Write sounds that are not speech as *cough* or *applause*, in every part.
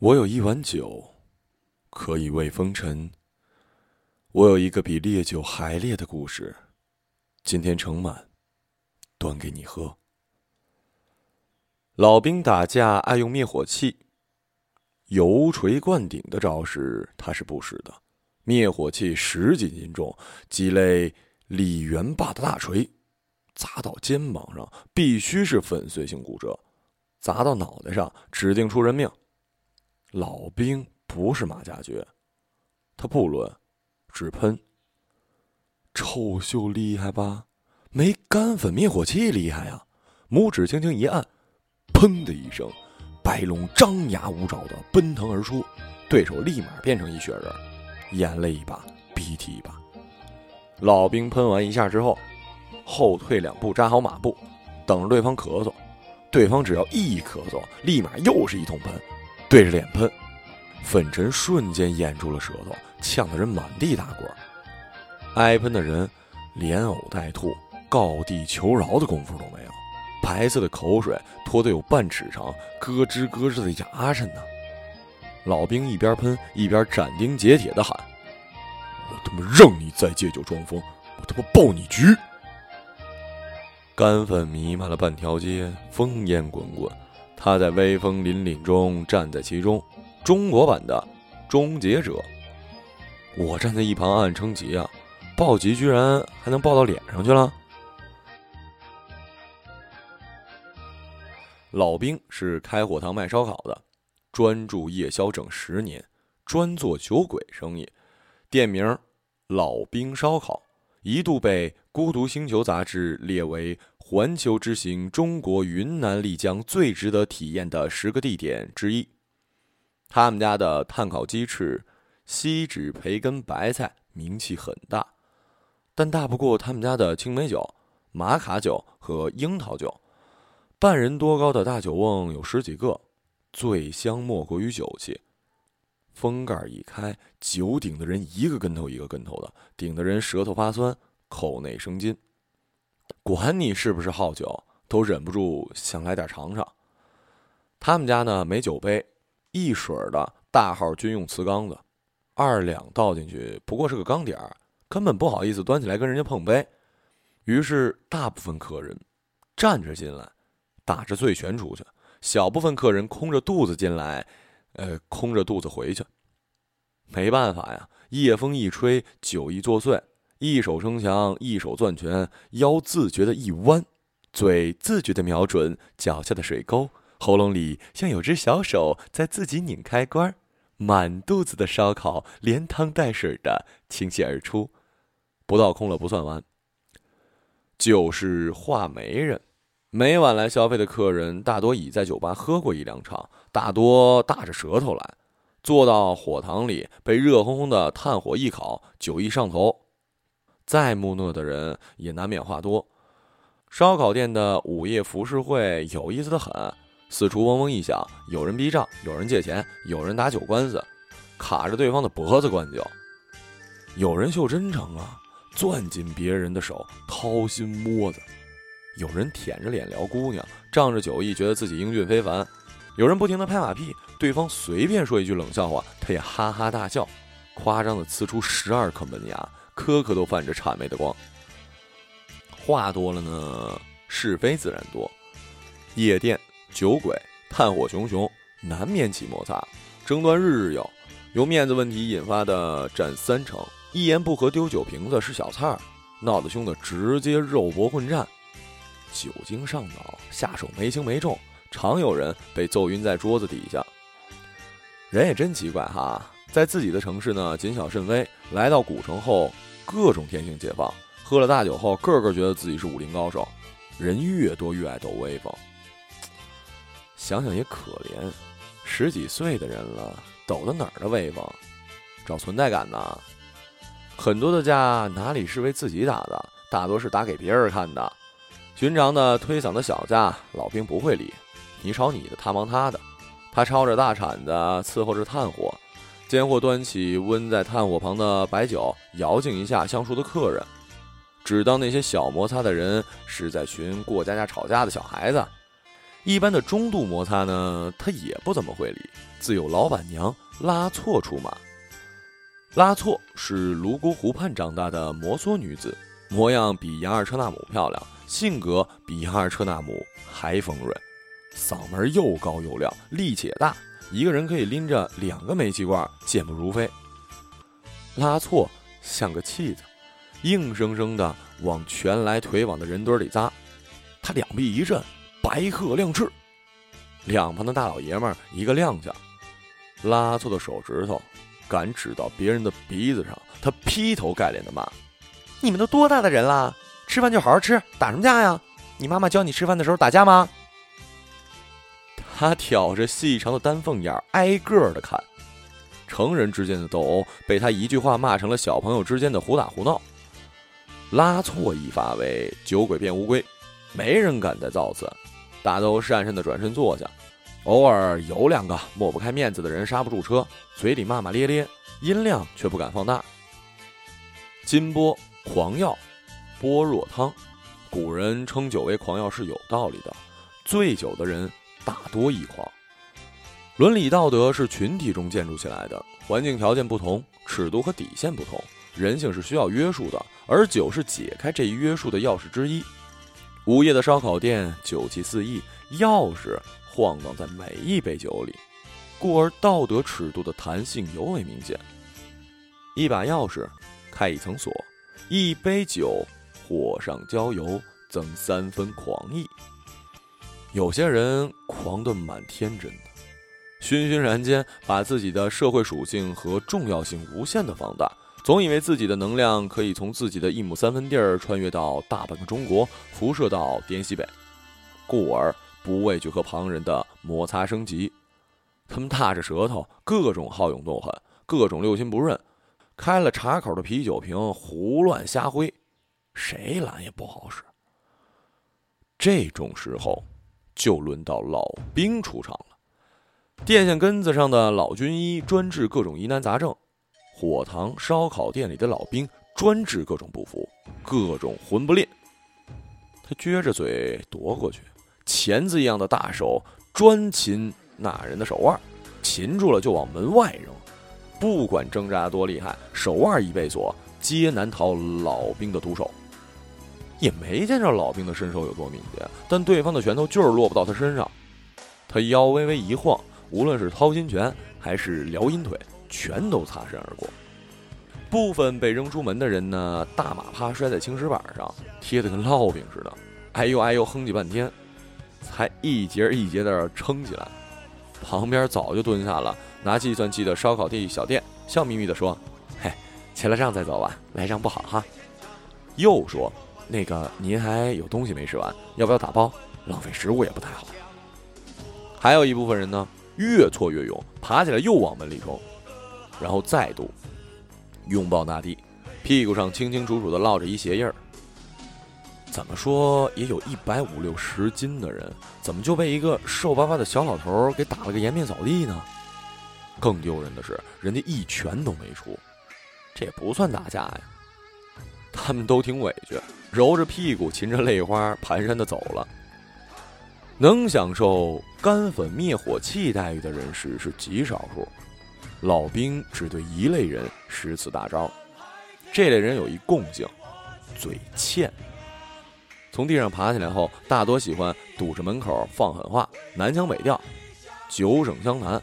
我有一碗酒，可以慰风尘。我有一个比烈酒还烈的故事，今天盛满，端给你喝。老兵打架爱用灭火器，油锤灌顶的招式他是不使的。灭火器十几斤重，几类李元霸的大锤，砸到肩膀上必须是粉碎性骨折，砸到脑袋上指定出人命。老兵不是马加爵，他不抡，只喷。臭秀厉害吧？没干粉灭火器厉害呀！拇指轻轻一按，砰的一声，白龙张牙舞爪的奔腾而出，对手立马变成一雪人，眼泪一把，鼻涕一把。老兵喷完一下之后，后退两步，扎好马步，等着对方咳嗽。对方只要一咳嗽，立马又是一通喷。对着脸喷，粉尘瞬间掩住了舌头，呛得人满地打滚。挨喷的人连呕带吐，告地求饶的功夫都没有，白色的口水拖得有半尺长，咯吱咯吱的牙碜呢。老兵一边喷一边斩钉截铁的喊：“我他妈让你再借酒装疯，我他妈爆你局！”干粉弥漫了半条街，烽烟滚滚。他在威风凛凛中站在其中，中国版的终结者。我站在一旁暗暗称奇啊，暴击居然还能暴到脸上去了。老兵是开火堂卖烧烤的，专注夜宵整十年，专做酒鬼生意，店名老兵烧烤，一度被《孤独星球》杂志列为。环球之行，中国云南丽江最值得体验的十个地点之一。他们家的炭烤鸡翅、锡纸培根白菜名气很大，但大不过他们家的青梅酒、玛卡酒和樱桃酒。半人多高的大酒瓮有十几个，最香莫过于酒气。封盖一开，酒顶的人一个跟头一个跟头的，顶的人舌头发酸，口内生津。管你是不是好酒，都忍不住想来点尝尝。他们家呢没酒杯，一水的大号军用瓷缸子，二两倒进去不过是个缸底儿，根本不好意思端起来跟人家碰杯。于是大部分客人站着进来，打着醉拳出去；小部分客人空着肚子进来，呃，空着肚子回去。没办法呀，夜风一吹，酒意作祟。一手撑墙，一手攥拳，腰自觉的一弯，嘴自觉的瞄准脚下的水沟，喉咙里像有只小手在自己拧开关满肚子的烧烤连汤带水的倾泻而出，不倒空了不算完。就是画媒人，每晚来消费的客人大多已在酒吧喝过一两场，大多大着舌头来，坐到火塘里被热烘烘的炭火一烤，酒意上头。再木讷的人也难免话多。烧烤店的午夜服饰会有意思的很，四处嗡嗡一响，有人逼账，有人借钱，有人打酒官司，卡着对方的脖子灌酒，有人秀真诚啊，攥紧别人的手掏心摸子，有人舔着脸聊姑娘，仗着酒意觉得自己英俊非凡，有人不停的拍马屁，对方随便说一句冷笑话，他也哈哈大笑，夸张的呲出十二颗门牙。颗颗都泛着谄媚的光。话多了呢，是非自然多。夜店酒鬼，炭火熊熊，难免起摩擦，争端日日有。由面子问题引发的占三成，一言不合丢酒瓶子是小菜儿，闹得凶的直接肉搏混战。酒精上脑，下手没轻没重，常有人被揍晕在桌子底下。人也真奇怪哈，在自己的城市呢，谨小慎微，来到古城后。各种天性解放，喝了大酒后，个个觉得自己是武林高手，人越多越爱抖威风。想想也可怜，十几岁的人了，抖的哪儿的威风？找存在感呢？很多的架哪里是为自己打的，大多是打给别人看的。寻常的推搡的小架，老兵不会理，你吵你的，他忙他的。他抄着大铲子伺候着炭火。间或端起温在炭火旁的白酒，摇敬一下相熟的客人，只当那些小摩擦的人是在寻过家家吵架的小孩子，一般的中度摩擦呢，他也不怎么会理，自有老板娘拉措出马。拉措是泸沽湖畔长大的摩梭女子，模样比杨二车纳姆漂亮，性格比杨二车纳姆还丰润，嗓门又高又亮，力气也大，一个人可以拎着两个煤气罐，健步如飞。拉错像个气子，硬生生的往拳来腿往的人堆里扎，他两臂一震。白鹤亮翅，两旁的大老爷们一个踉跄，拉错的手指头敢指到别人的鼻子上，他劈头盖脸的骂：“你们都多大的人了，吃饭就好好吃，打什么架呀？你妈妈教你吃饭的时候打架吗？”他挑着细长的丹凤眼，挨个的看，成人之间的斗殴被他一句话骂成了小朋友之间的胡打胡闹。拉错一发威，酒鬼变乌龟，没人敢再造次。大都讪讪的转身坐下，偶尔有两个抹不开面子的人刹不住车，嘴里骂骂咧咧，音量却不敢放大。金波狂药，般若汤，古人称酒为狂药是有道理的。醉酒的人大多一狂。伦理道德是群体中建筑起来的，环境条件不同，尺度和底线不同，人性是需要约束的，而酒是解开这一约束的钥匙之一。午夜的烧烤店，酒气四溢，钥匙晃荡在每一杯酒里，故而道德尺度的弹性尤为明显。一把钥匙开一层锁，一杯酒火上浇油，增三分狂意。有些人狂得蛮天真的，醺醺然间把自己的社会属性和重要性无限的放大。总以为自己的能量可以从自己的一亩三分地儿穿越到大半个中国，辐射到滇西北，故而不畏惧和旁人的摩擦升级。他们踏着舌头，各种好勇斗狠，各种六亲不认，开了茶口的啤酒瓶胡乱瞎挥，谁拦也不好使。这种时候，就轮到老兵出场了。电线根子上的老军医专治各种疑难杂症。火塘烧烤店里的老兵专治各种不服，各种混不吝。他撅着嘴夺过去，钳子一样的大手专擒那人的手腕，擒住了就往门外扔。不管挣扎多厉害，手腕一被锁，皆难逃老兵的毒手。也没见着老兵的身手有多敏捷，但对方的拳头就是落不到他身上。他腰微微一晃，无论是掏心拳还是撩阴腿。全都擦身而过，部分被扔出门的人呢，大马趴摔在青石板上，贴得跟烙饼似的，哎呦哎呦哼唧半天，才一节一节的撑起来。旁边早就蹲下了，拿计算器的烧烤店小店，笑眯眯地说：“嘿，结了账再走吧，来账不好哈。”又说：“那个您还有东西没吃完，要不要打包？浪费食物也不太好。”还有一部分人呢，越挫越勇，爬起来又往门里冲。然后再度拥抱大地，屁股上清清楚楚的落着一鞋印儿。怎么说也有一百五六十斤的人，怎么就被一个瘦巴巴的小老头给打了个颜面扫地呢？更丢人的是，人家一拳都没出，这也不算打架呀。他们都挺委屈，揉着屁股，噙着泪花，蹒跚的走了。能享受干粉灭火器待遇的人士是极少数。老兵只对一类人使此大招，这类人有一共性，嘴欠。从地上爬起来后，大多喜欢堵着门口放狠话，南腔北调，九省湘南。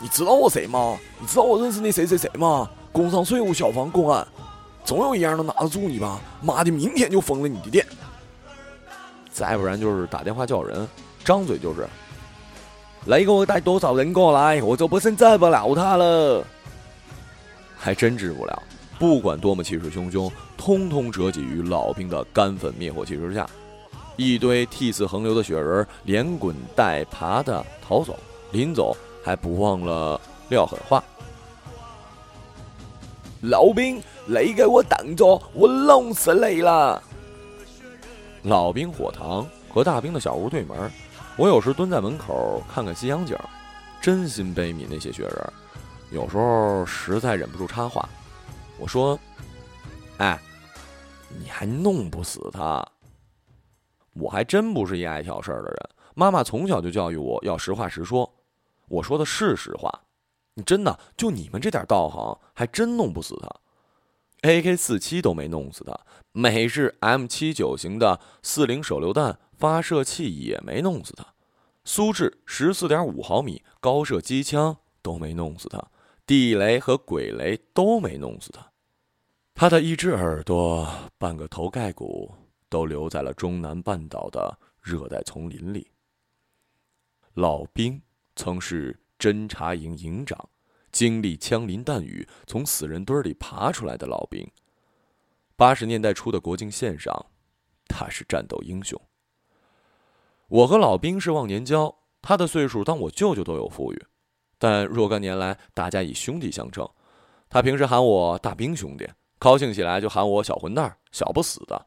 你知道我谁吗？你知道我认识那谁谁谁吗？工商税务、消防、公安，总有一样能拿得住你吧？妈的，明天就封了你的店。再不然就是打电话叫人，张嘴就是。来给我带多少人过来，我就不信治不了他了。还真治不了，不管多么气势汹汹，通通折戟于老兵的干粉灭火器之下。一堆涕泗横流的雪人，连滚带爬的逃走，临走还不忘了撂狠话：“老兵，你给我等着，我弄死你了！”老兵火塘和大兵的小屋对门。我有时蹲在门口看看夕阳景，真心悲悯那些雪人。有时候实在忍不住插话，我说：“哎，你还弄不死他？我还真不是一爱挑事儿的人，妈妈从小就教育我要实话实说，我说的是实话。你真的就你们这点道行，还真弄不死他。AK 四七都没弄死他，美式 M 七九型的四零手榴弹发射器也没弄死他，苏制十四点五毫米高射机枪都没弄死他，地雷和鬼雷都没弄死他。他的一只耳朵、半个头盖骨都留在了中南半岛的热带丛林里。老兵曾是。侦察营营长，经历枪林弹雨，从死人堆里爬出来的老兵。八十年代初的国境线上，他是战斗英雄。我和老兵是忘年交，他的岁数当我舅舅都有富裕，但若干年来大家以兄弟相称。他平时喊我大兵兄弟，高兴起来就喊我小混蛋、小不死的。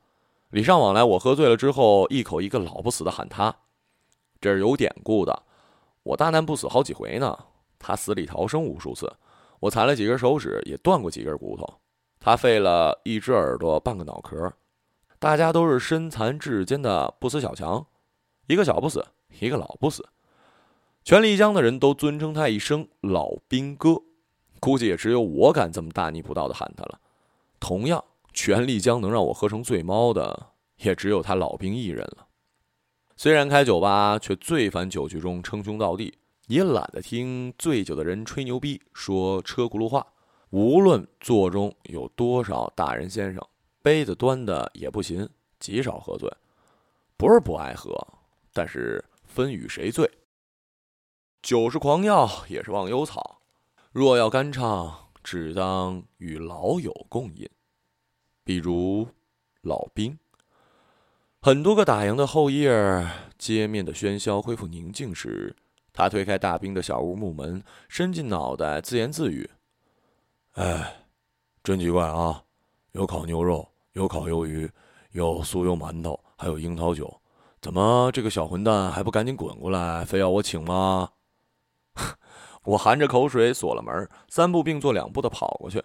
礼尚往来，我喝醉了之后，一口一个老不死的喊他，这是有典故的。我大难不死好几回呢，他死里逃生无数次，我残了几根手指，也断过几根骨头，他废了一只耳朵，半个脑壳，大家都是身残志坚的不死小强，一个小不死，一个老不死，全丽江的人都尊称他一声老兵哥，估计也只有我敢这么大逆不道的喊他了。同样，全丽江能让我喝成醉猫的，也只有他老兵一人了。虽然开酒吧，却最烦酒局中称兄道弟，也懒得听醉酒的人吹牛逼，说车轱辘话。无论座中有多少大人先生，杯子端的也不行，极少喝醉。不是不爱喝，但是分与谁醉。酒是狂药，也是忘忧草。若要干唱，只当与老友共饮。比如老兵。很多个打烊的后夜，街面的喧嚣恢复宁静时，他推开大兵的小屋木门，伸进脑袋，自言自语：“哎，真奇怪啊！有烤牛肉，有烤鱿鱼，有酥油馒头，还有樱桃酒。怎么这个小混蛋还不赶紧滚过来，非要我请吗？” *laughs* 我含着口水锁了门，三步并作两步的跑过去。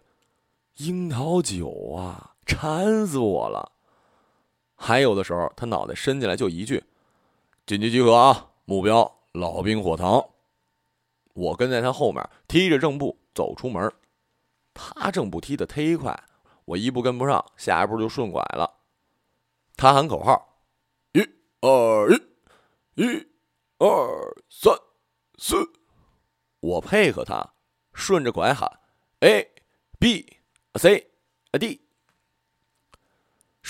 樱桃酒啊，馋死我了！还有的时候，他脑袋伸进来就一句：“紧急集合啊！目标老兵火塘。”我跟在他后面，踢着正步走出门。他正步踢得忒快，我一步跟不上，下一步就顺拐了。他喊口号：“一、二、一，一、二、三、四。”我配合他，顺着拐喊：“A、B、C、D。”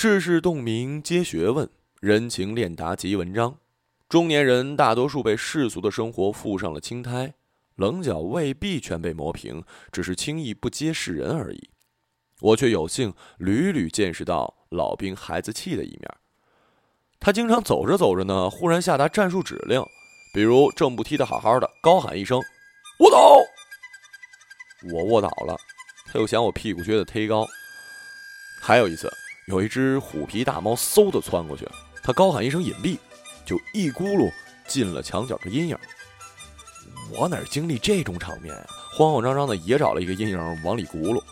世事洞明皆学问，人情练达即文章。中年人大多数被世俗的生活附上了青苔，棱角未必全被磨平，只是轻易不接世人而已。我却有幸屡屡见识到老兵孩子气的一面。他经常走着走着呢，忽然下达战术指令，比如正步踢得好好的，高喊一声“卧倒”，我卧倒了，他又嫌我屁股撅得忒高。还有一次。有一只虎皮大猫，嗖的窜过去，他高喊一声“隐蔽”，就一咕噜进了墙角的阴影。我哪经历这种场面呀？慌慌张张的也找了一个阴影往里咕噜，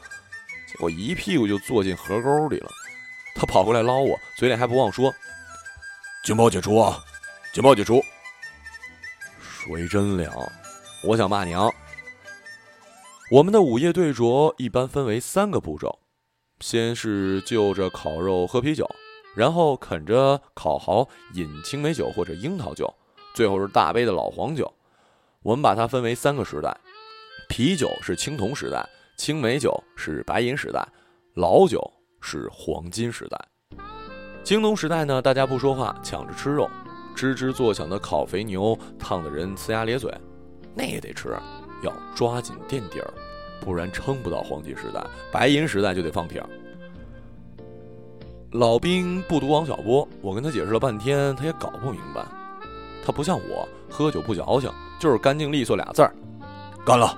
结果一屁股就坐进河沟里了。他跑过来捞我，嘴里还不忘说：“警报解除啊，警报解除。”水真凉，我想骂娘。我们的午夜对酌一般分为三个步骤。先是就着烤肉喝啤酒，然后啃着烤蚝饮青梅酒或者樱桃酒，最后是大杯的老黄酒。我们把它分为三个时代：啤酒是青铜时代，青梅酒是白银时代，老酒是黄金时代。青铜时代呢，大家不说话，抢着吃肉，吱吱作响的烤肥牛烫得人呲牙咧嘴，那也得吃，要抓紧垫底儿。不然撑不到黄金时代，白银时代就得放屁。老兵不读王小波，我跟他解释了半天，他也搞不明白。他不像我，喝酒不矫情，就是干净利索俩字儿，干了。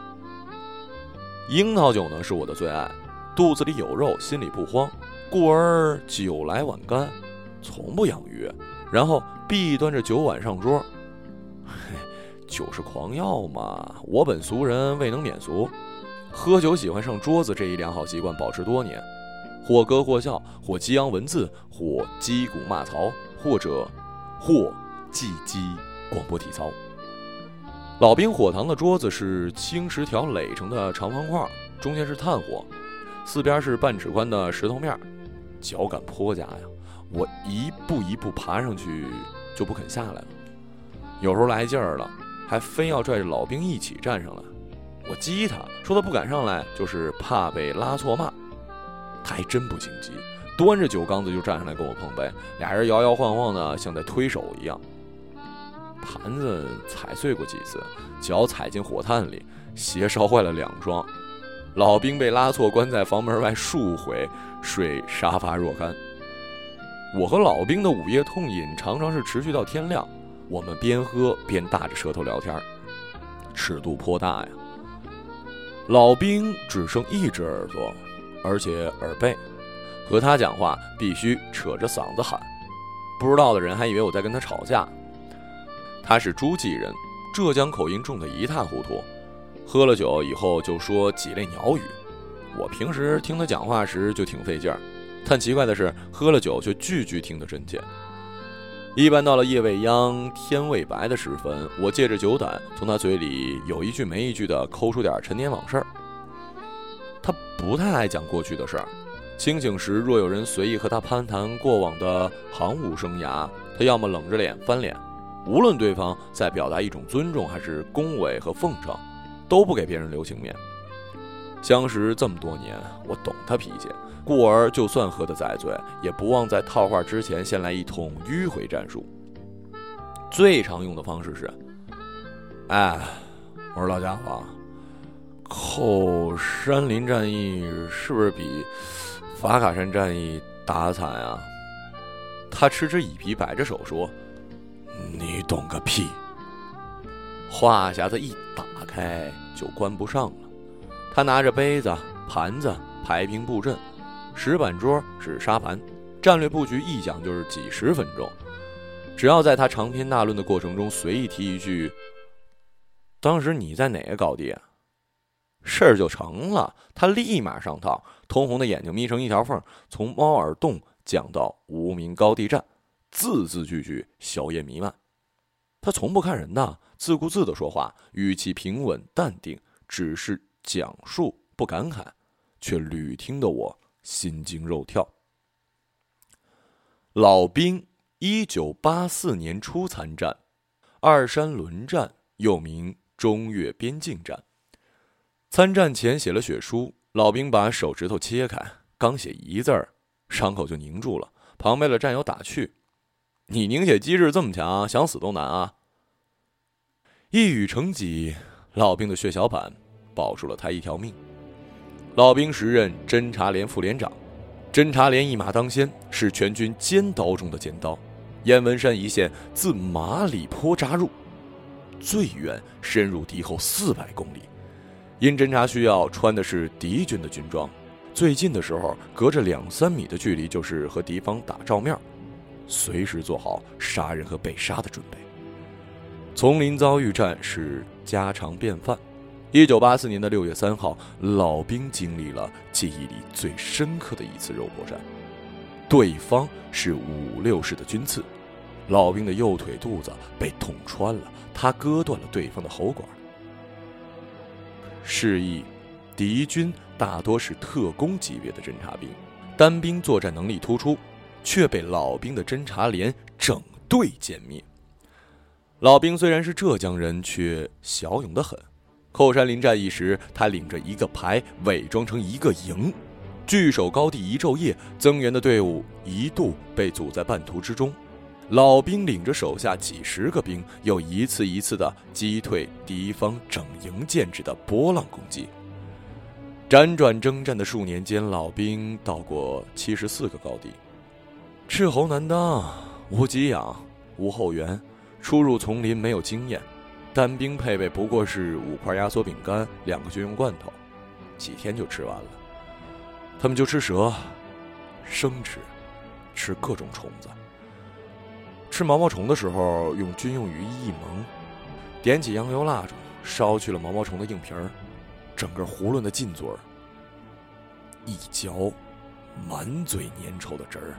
樱桃酒呢是我的最爱，肚子里有肉，心里不慌，故而酒来碗干，从不养鱼。然后必端着酒碗上桌，嘿，酒是狂药嘛，我本俗人，未能免俗。喝酒喜欢上桌子这一良好习惯保持多年，或歌或笑，或激昂文字，或击鼓骂曹，或者或唧唧广播体操。老兵火塘的桌子是青石条垒成的长方块，中间是炭火，四边是半尺宽的石头面，脚感颇佳呀。我一步一步爬上去，就不肯下来了。有时候来劲儿了，还非要拽着老兵一起站上来。我激他说他不敢上来，就是怕被拉错骂。他还真不心急，端着酒缸子就站上来跟我碰杯，俩人摇摇晃晃的，像在推手一样。盘子踩碎过几次，脚踩进火炭里，鞋烧坏了两双。老兵被拉错关在房门外数回，睡沙发若干。我和老兵的午夜痛饮常常是持续到天亮，我们边喝边大着舌头聊天，尺度颇大呀。老兵只剩一只耳朵，而且耳背，和他讲话必须扯着嗓子喊，不知道的人还以为我在跟他吵架。他是诸暨人，浙江口音重得一塌糊涂，喝了酒以后就说几类鸟语。我平时听他讲话时就挺费劲儿，但奇怪的是，喝了酒却句句听得真切。一般到了夜未央、天未白的时分，我借着酒胆，从他嘴里有一句没一句的抠出点陈年往事。他不太爱讲过去的事儿，清醒时若有人随意和他攀谈过往的行伍生涯，他要么冷着脸翻脸。无论对方在表达一种尊重，还是恭维和奉承，都不给别人留情面。相识这么多年，我懂他脾气，故而就算喝得再醉，也不忘在套话之前先来一通迂回战术。最常用的方式是：“哎，我说老家伙，后山林战役是不是比法卡山战役打得惨啊？”他嗤之以鼻，摆着手说。你懂个屁！话匣子一打开就关不上了。他拿着杯子、盘子排兵布阵，石板桌是沙盘，战略布局一讲就是几十分钟。只要在他长篇大论的过程中随意提一句：“当时你在哪个高地？”啊事儿就成了。他立马上套，通红的眼睛眯成一条缝，从猫耳洞讲到无名高地战。字字句句硝烟弥漫，他从不看人的，自顾自的说话，语气平稳淡定，只是讲述不感慨，却屡听得我心惊肉跳。老兵，一九八四年初参战，二山轮战又名中越边境战。参战前写了血书，老兵把手指头切开，刚写一字儿，伤口就凝住了。旁边的战友打趣。你凝血机制这么强，想死都难啊！一语成疾，老兵的血小板保住了他一条命。老兵时任侦察连副连长，侦察连一马当先，是全军尖刀中的尖刀。燕文山一线自马里坡扎入，最远深入敌后四百公里。因侦察需要，穿的是敌军的军装。最近的时候，隔着两三米的距离就是和敌方打照面。随时做好杀人和被杀的准备。丛林遭遇战是家常便饭。一九八四年的六月三号，老兵经历了记忆里最深刻的一次肉搏战。对方是五六式的军刺，老兵的右腿肚子被捅穿了，他割断了对方的喉管。示意，敌军大多是特工级别的侦察兵，单兵作战能力突出。却被老兵的侦察连整队歼灭。老兵虽然是浙江人，却骁勇的很。后山临战役时，他领着一个排，伪装成一个营，据守高地一昼夜。增援的队伍一度被阻在半途之中。老兵领着手下几十个兵，又一次一次的击退敌方整营建制的波浪攻击。辗转征战的数年间，老兵到过七十四个高地。斥候难当，无给养，无后援，出入丛林没有经验，单兵配备不过是五块压缩饼干，两个军用罐头，几天就吃完了。他们就吃蛇，生吃，吃各种虫子。吃毛毛虫的时候，用军用羽衣一蒙，点起洋油蜡烛，烧去了毛毛虫的硬皮儿，整个囫囵的进嘴儿，一嚼，满嘴粘稠的汁儿。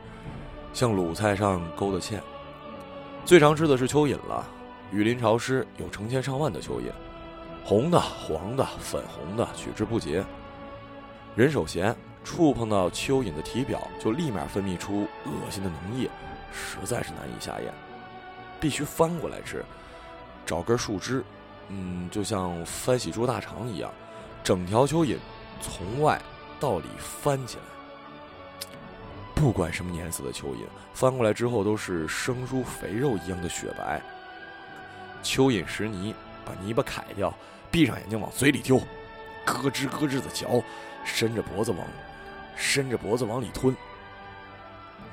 像卤菜上勾的芡，最常吃的是蚯蚓了。雨林潮湿，有成千上万的蚯蚓，红的、黄的、粉红的，取之不竭。人手闲，触碰到蚯蚓的体表，就立马分泌出恶心的脓液，实在是难以下咽，必须翻过来吃。找根树枝，嗯，就像翻洗猪大肠一样，整条蚯蚓从外到里翻起来。不管什么颜色的蚯蚓，翻过来之后都是生如肥肉一样的雪白。蚯蚓食泥，把泥巴揩掉，闭上眼睛往嘴里丢，咯吱咯吱的嚼，伸着脖子往，伸着脖子往里吞。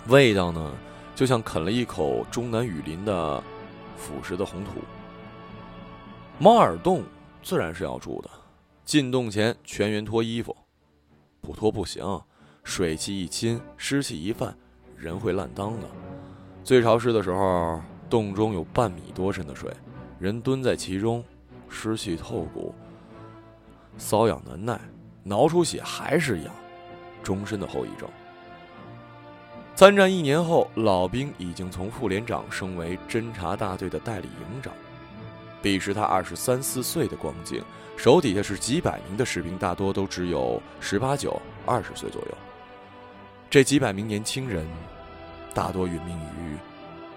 味道呢，就像啃了一口中南雨林的腐蚀的红土。猫耳洞自然是要住的，进洞前全员脱衣服，不脱不行。水汽一侵，湿气一泛，人会烂裆的。最潮湿的时候，洞中有半米多深的水，人蹲在其中，湿气透骨，瘙痒难耐，挠出血还是痒，终身的后遗症。参战一年后，老兵已经从副连长升为侦察大队的代理营长。彼时他二十三四岁的光景，手底下是几百名的士兵，大多都只有十八九、二十岁左右。这几百名年轻人，大多殒命于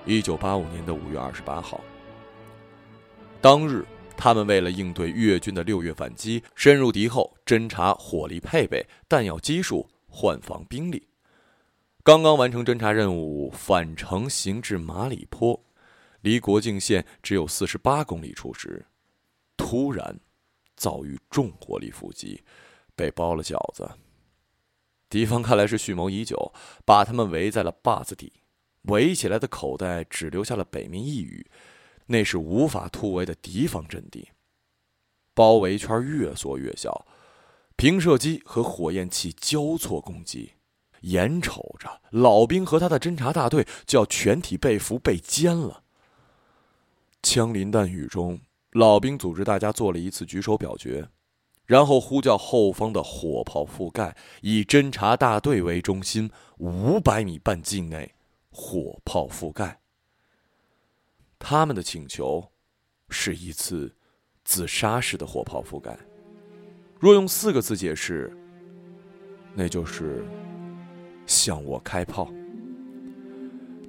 一九八五年的五月二十八号。当日，他们为了应对越军的六月反击，深入敌后侦察火力配备、弹药基数、换防兵力。刚刚完成侦察任务，返程行至马里坡，离国境线只有四十八公里处时，突然遭遇重火力伏击，被包了饺子。敌方看来是蓄谋已久，把他们围在了坝子底，围起来的口袋只留下了北面一隅，那是无法突围的敌方阵地。包围圈越缩越小，平射机和火焰器交错攻击，眼瞅着老兵和他的侦察大队就要全体被俘被歼了。枪林弹雨中，老兵组织大家做了一次举手表决。然后呼叫后方的火炮覆盖，以侦察大队为中心，五百米半境内火炮覆盖。他们的请求是一次自杀式的火炮覆盖。若用四个字解释，那就是向我开炮。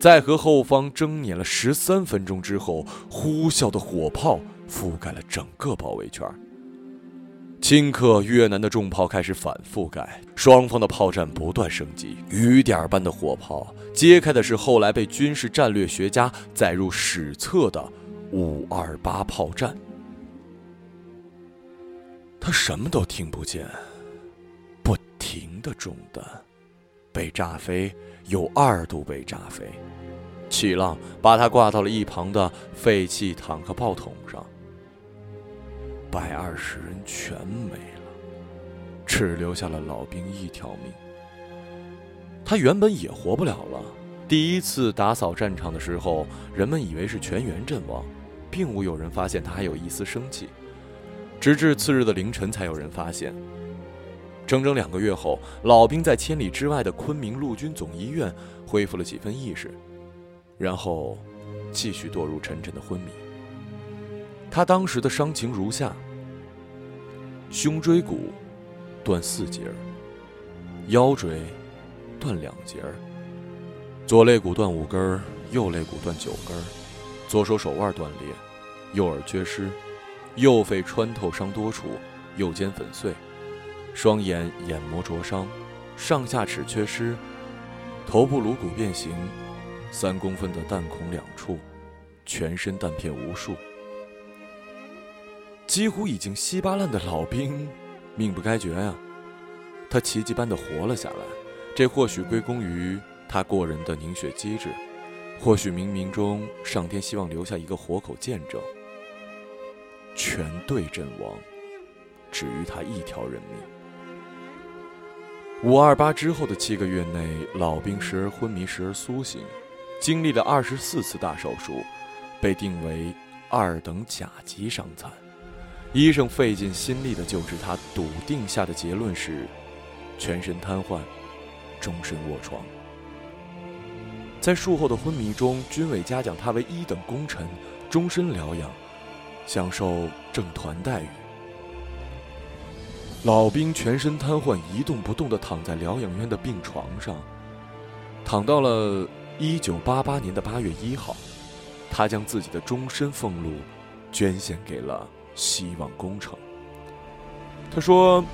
在和后方争撵了十三分钟之后，呼啸的火炮覆盖了整个包围圈。顷刻，越南的重炮开始反覆盖，双方的炮战不断升级。雨点般的火炮揭开的是后来被军事战略学家载入史册的“五二八”炮战。他什么都听不见，不停的中弹，被炸飞，又二度被炸飞，气浪把他挂到了一旁的废弃坦克炮筒上。百二十人全没了，只留下了老兵一条命。他原本也活不了了。第一次打扫战场的时候，人们以为是全员阵亡，并无有人发现他还有一丝生气。直至次日的凌晨，才有人发现。整整两个月后，老兵在千里之外的昆明陆军总医院恢复了几分意识，然后继续堕入沉沉的昏迷。他当时的伤情如下：胸椎骨断四节，腰椎断两节，左肋骨断五根，右肋骨断九根，左手手腕断裂，右耳缺失，右肺穿透伤多处，右肩粉碎，双眼眼膜灼伤，上下齿缺失，头部颅骨变形，三公分的弹孔两处，全身弹片无数。几乎已经稀巴烂的老兵，命不该绝呀！他奇迹般的活了下来，这或许归功于他过人的凝血机制，或许冥冥中上天希望留下一个活口见证。全队阵亡，只余他一条人命。五二八之后的七个月内，老兵时而昏迷，时而苏醒，经历了二十四次大手术，被定为二等甲级伤残。医生费尽心力的救治他，笃定下的结论是：全身瘫痪，终身卧床。在术后的昏迷中，军委嘉奖他为一等功臣，终身疗养，享受正团待遇。老兵全身瘫痪，一动不动地躺在疗养院的病床上，躺到了一九八八年的八月一号，他将自己的终身俸禄捐献给了希望工程。他说：“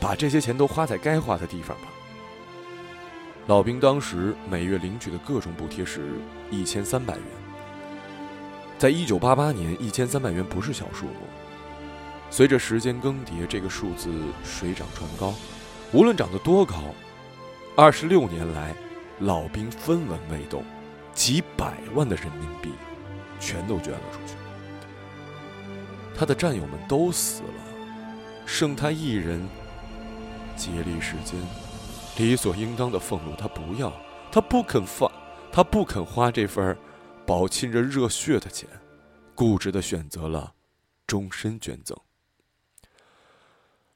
把这些钱都花在该花的地方吧。”老兵当时每月领取的各种补贴是一千三百元，在一九八八年，一千三百元不是小数目。随着时间更迭，这个数字水涨船高。无论涨得多高，二十六年来，老兵分文未动，几百万的人民币全都捐了出去。他的战友们都死了，剩他一人，竭力世间，理所应当的俸禄他不要，他不肯放，他不肯花这份饱浸着热血的钱，固执的选择了终身捐赠。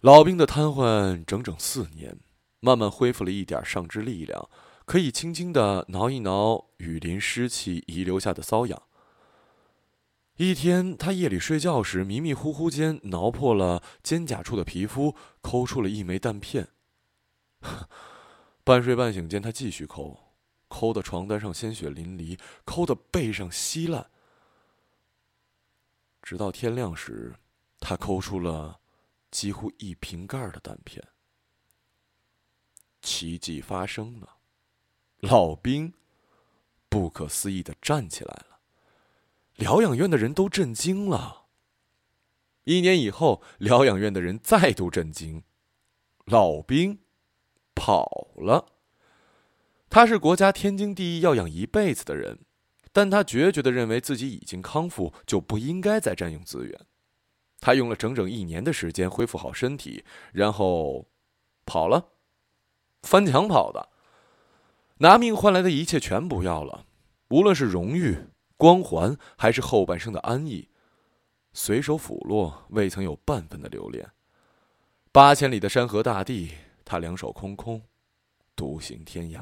老兵的瘫痪整整四年，慢慢恢复了一点上肢力量，可以轻轻的挠一挠雨淋湿气遗留下的瘙痒。一天，他夜里睡觉时，迷迷糊糊间挠破了肩胛处的皮肤，抠出了一枚弹片。*laughs* 半睡半醒间，他继续抠，抠的床单上鲜血淋漓，抠的背上稀烂。直到天亮时，他抠出了。几乎一瓶盖的弹片，奇迹发生了，老兵不可思议的站起来了，疗养院的人都震惊了。一年以后，疗养院的人再度震惊，老兵跑了。他是国家天经地义要养一辈子的人，但他决绝的认为自己已经康复，就不应该再占用资源。他用了整整一年的时间恢复好身体，然后跑了，翻墙跑的，拿命换来的一切全不要了，无论是荣誉、光环，还是后半生的安逸，随手抚落，未曾有半分的留恋。八千里的山河大地，他两手空空，独行天涯。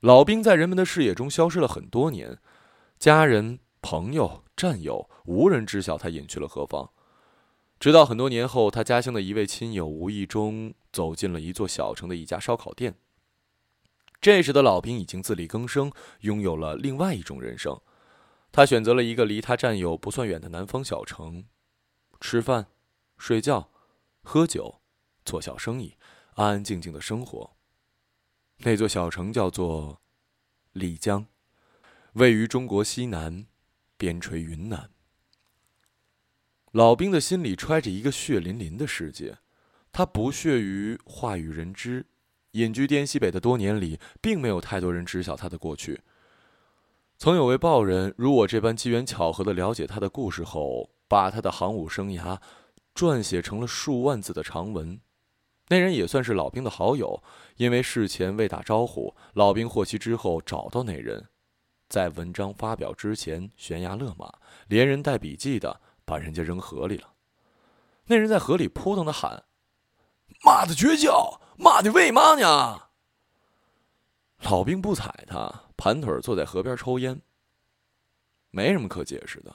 老兵在人们的视野中消失了很多年，家人。朋友、战友，无人知晓他隐去了何方。直到很多年后，他家乡的一位亲友无意中走进了一座小城的一家烧烤店。这时的老兵已经自力更生，拥有了另外一种人生。他选择了一个离他战友不算远的南方小城，吃饭、睡觉、喝酒、做小生意，安安静静的生活。那座小城叫做丽江，位于中国西南。边陲云南，老兵的心里揣着一个血淋淋的世界，他不屑于话与人知。隐居滇西北的多年里，并没有太多人知晓他的过去。曾有位报人如我这般机缘巧合的了解他的故事后，把他的航母生涯撰写成了数万字的长文。那人也算是老兵的好友，因为事前未打招呼，老兵获悉之后找到那人。在文章发表之前，悬崖勒马，连人带笔记的把人家扔河里了。那人在河里扑腾的喊：“妈的绝交！骂你为嘛呢？”老兵不睬他，盘腿坐在河边抽烟。没什么可解释的，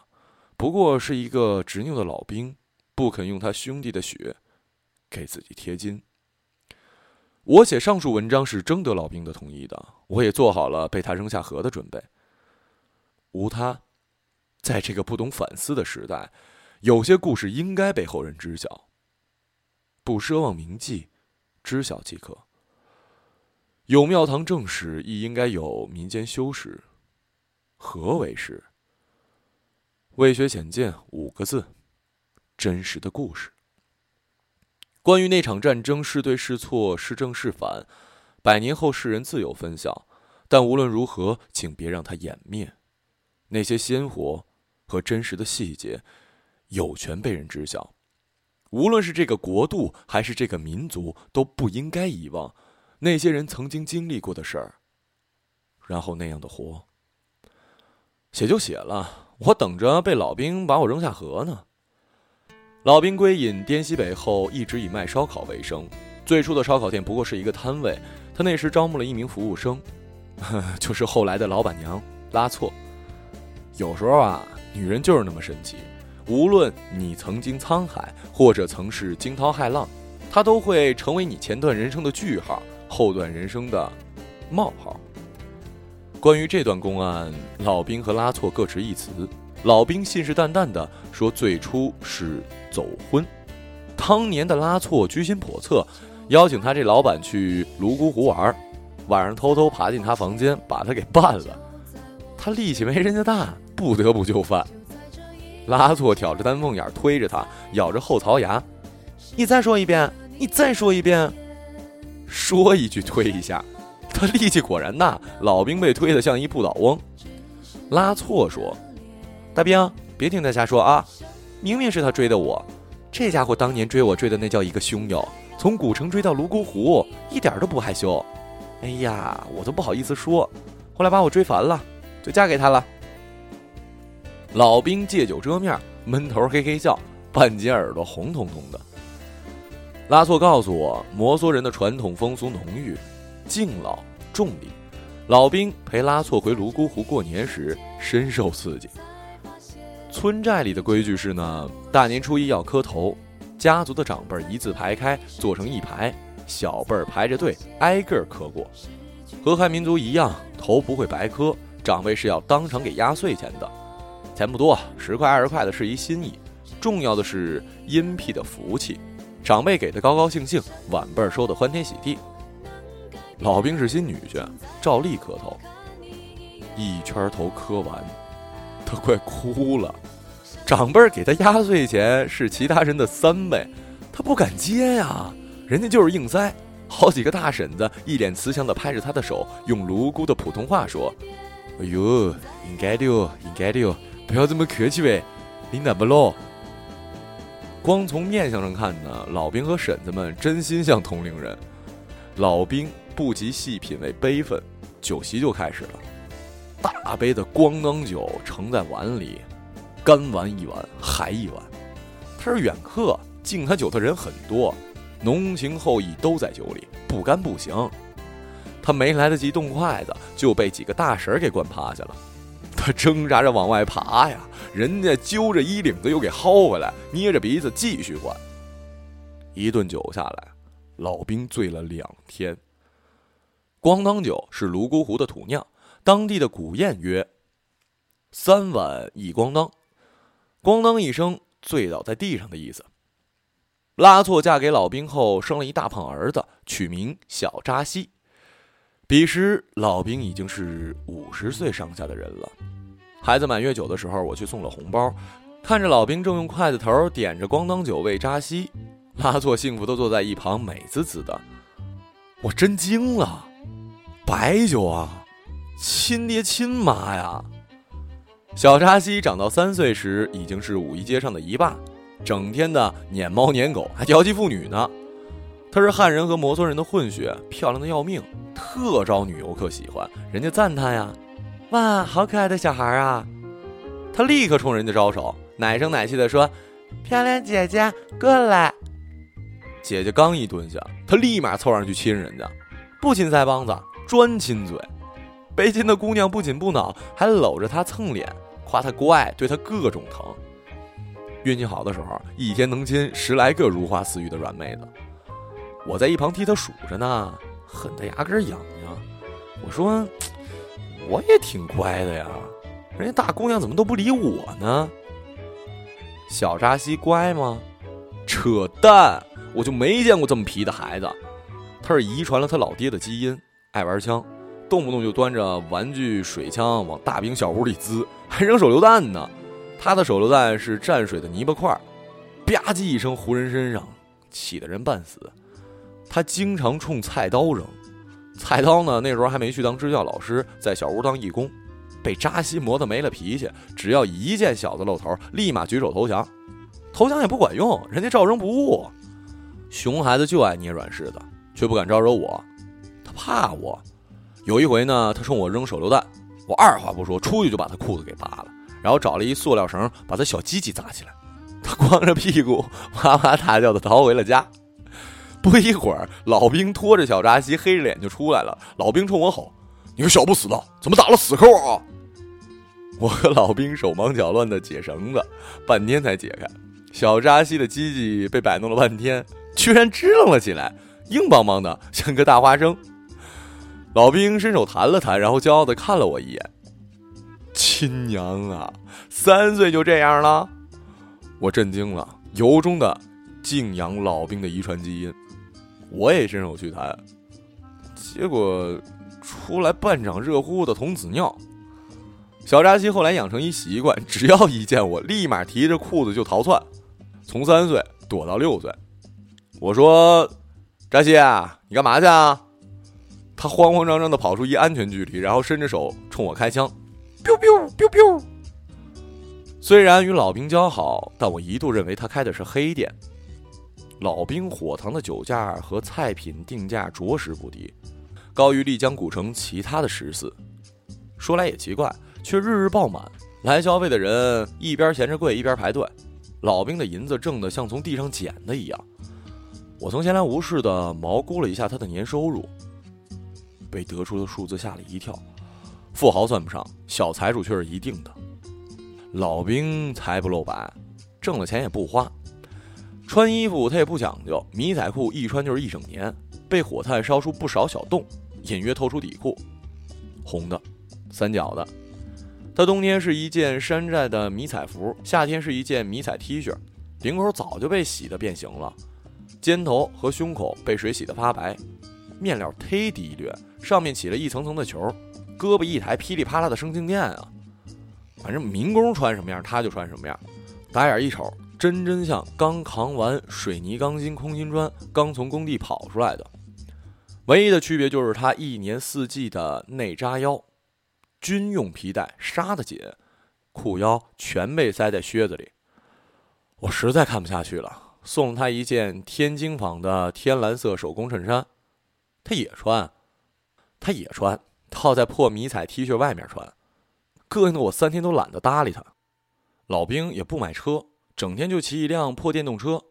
不过是一个执拗的老兵，不肯用他兄弟的血给自己贴金。我写上述文章是征得老兵的同意的，我也做好了被他扔下河的准备。无他，在这个不懂反思的时代，有些故事应该被后人知晓。不奢望铭记，知晓即可。有庙堂正史，亦应该有民间修史。何为史？未学浅见五个字：真实的故事。关于那场战争是对是错，是正是反，百年后世人自有分晓。但无论如何，请别让它湮灭。那些鲜活和真实的细节，有权被人知晓。无论是这个国度还是这个民族，都不应该遗忘那些人曾经经历过的事儿。然后那样的活，写就写了，我等着被老兵把我扔下河呢。老兵归隐滇西北后，一直以卖烧烤为生。最初的烧烤店不过是一个摊位，他那时招募了一名服务生，*laughs* 就是后来的老板娘拉错。有时候啊，女人就是那么神奇。无论你曾经沧海，或者曾是惊涛骇浪，它都会成为你前段人生的句号，后段人生的冒号。关于这段公案，老兵和拉措各执一词。老兵信誓旦旦地说，最初是走婚。当年的拉措居心叵测，邀请他这老板去泸沽湖玩，晚上偷偷爬进他房间，把他给办了。他力气没人家大，不得不就范。拉措挑着丹凤眼推着他，咬着后槽牙：“你再说一遍，你再说一遍。”说一句推一下，他力气果然大，老兵被推得像一不倒翁。拉措说：“大兵，别听他瞎说啊！明明是他追的我，这家伙当年追我追的那叫一个凶哟，从古城追到泸沽湖，一点都不害羞。哎呀，我都不好意思说，后来把我追烦了，就嫁给他了。”老兵借酒遮面，闷头嘿嘿笑，半截耳朵红彤彤的。拉措告诉我，摩梭人的传统风俗浓郁，敬老重礼。老兵陪拉措回泸沽湖过年时，深受刺激。村寨里的规矩是呢，大年初一要磕头，家族的长辈一字排开，坐成一排，小辈儿排着队，挨个磕过。和汉民族一样，头不会白磕，长辈是要当场给压岁钱的。钱不多，十块二十块的是一心意，重要的是阴屁的福气，长辈给的高高兴兴，晚辈收的欢天喜地。老兵是新女婿，照例磕头，一圈头磕完，他快哭了。长辈给他压岁钱是其他人的三倍，他不敢接呀，人家就是硬塞。好几个大婶子一脸慈祥的拍着他的手，用泸沽的普通话说：“哎呦，应该的哟，应该的哟。”不要这么客气呗，你那么了？光从面相上看呢，老兵和婶子们真心像同龄人。老兵不及细品味悲愤，酒席就开始了。大杯的咣当酒盛在碗里，干完一碗还一碗。他是远客，敬他酒的人很多，浓情厚意都在酒里，不干不行。他没来得及动筷子，就被几个大婶给灌趴下了。他挣扎着往外爬呀，人家揪着衣领子又给薅回来，捏着鼻子继续灌。一顿酒下来，老兵醉了两天。咣当酒是泸沽湖的土酿，当地的古谚曰：“三碗一咣当，咣当一声，醉倒在地上的意思。”拉措嫁给老兵后，生了一大胖儿子，取名小扎西。彼时，老兵已经是五十岁上下的人了。孩子满月酒的时候，我去送了红包，看着老兵正用筷子头点着咣当酒喂扎西，拉措幸福的坐在一旁美滋滋的，我真惊了，白酒啊，亲爹亲妈呀！小扎西长到三岁时已经是五一街上的一霸，整天的撵猫撵狗，还调戏妇女呢。他是汉人和摩梭人的混血，漂亮的要命，特招女游客喜欢，人家赞叹呀。哇，好可爱的小孩啊！他立刻冲人家招手，奶声奶气的说：“漂亮姐姐过来。”姐姐刚一蹲下，他立马凑上去亲人家，不亲腮帮子，专亲嘴。被亲的姑娘不紧不恼，还搂着他蹭脸，夸他乖，对他各种疼。运气好的时候，一天能亲十来个如花似玉的软妹子。我在一旁替他数着呢，恨得牙根痒痒。我说。我也挺乖的呀，人家大姑娘怎么都不理我呢？小扎西乖吗？扯淡！我就没见过这么皮的孩子。他是遗传了他老爹的基因，爱玩枪，动不动就端着玩具水枪往大兵小屋里滋，还扔手榴弹呢。他的手榴弹是蘸水的泥巴块，吧唧一声糊人身上，气得人半死。他经常冲菜刀扔。菜刀呢？那时候还没去当支教老师，在小屋当义工，被扎西磨得没了脾气。只要一见小子露头，立马举手投降。投降也不管用，人家照扔不误。熊孩子就爱捏软柿子，却不敢招惹我。他怕我。有一回呢，他冲我扔手榴弹，我二话不说，出去就把他裤子给扒了，然后找了一塑料绳，把他小鸡鸡扎起来。他光着屁股哇哇大叫的逃回了家。*laughs* 不一会儿，老兵拖着小扎西，黑着脸就出来了。老兵冲我吼：“你个小不死的，怎么打了死扣啊？”我和老兵手忙脚乱的解绳子，半天才解开。小扎西的鸡鸡被摆弄了半天，居然支棱了起来，硬邦邦的，像个大花生。老兵伸手弹了弹，然后骄傲的看了我一眼：“亲娘啊，三岁就这样了！”我震惊了，由衷的敬仰老兵的遗传基因。我也伸手去弹，结果出来半掌热乎乎的童子尿。小扎西后来养成一习惯，只要一见我，立马提着裤子就逃窜，从三岁躲到六岁。我说：“扎西啊，你干嘛去啊？”他慌慌张张的跑出一安全距离，然后伸着手冲我开枪，biu biu biu biu。虽然与老兵交好，但我一度认为他开的是黑店。老兵火塘的酒价和菜品定价着实不低，高于丽江古城其他的食肆。说来也奇怪。却日日爆满，来消费的人一边嫌着贵一边排队。老兵的银子挣得像从地上捡的一样。我曾闲来无事的毛估了一下他的年收入，被得出的数字吓了一跳。富豪算不上，小财主却是一定的。老兵财不露白，挣了钱也不花。穿衣服他也不讲究，迷彩裤一穿就是一整年，被火炭烧出不少小洞，隐约透出底裤，红的，三角的。他冬天是一件山寨的迷彩服，夏天是一件迷彩 T 恤，领口早就被洗得变形了，肩头和胸口被水洗得发白，面料忒低劣，上面起了一层层的球，胳膊一抬噼里啪啦的生静电啊！反正民工穿什么样他就穿什么样，打眼一瞅，真真像刚扛完水泥钢筋空心砖，刚从工地跑出来的。唯一的区别就是他一年四季的内扎腰。军用皮带扎得紧，裤腰全被塞在靴子里。我实在看不下去了，送他一件天津纺的天蓝色手工衬衫，他也穿，他也穿，套在破迷彩 T 恤外面穿，膈应的我三天都懒得搭理他。老兵也不买车，整天就骑一辆破电动车，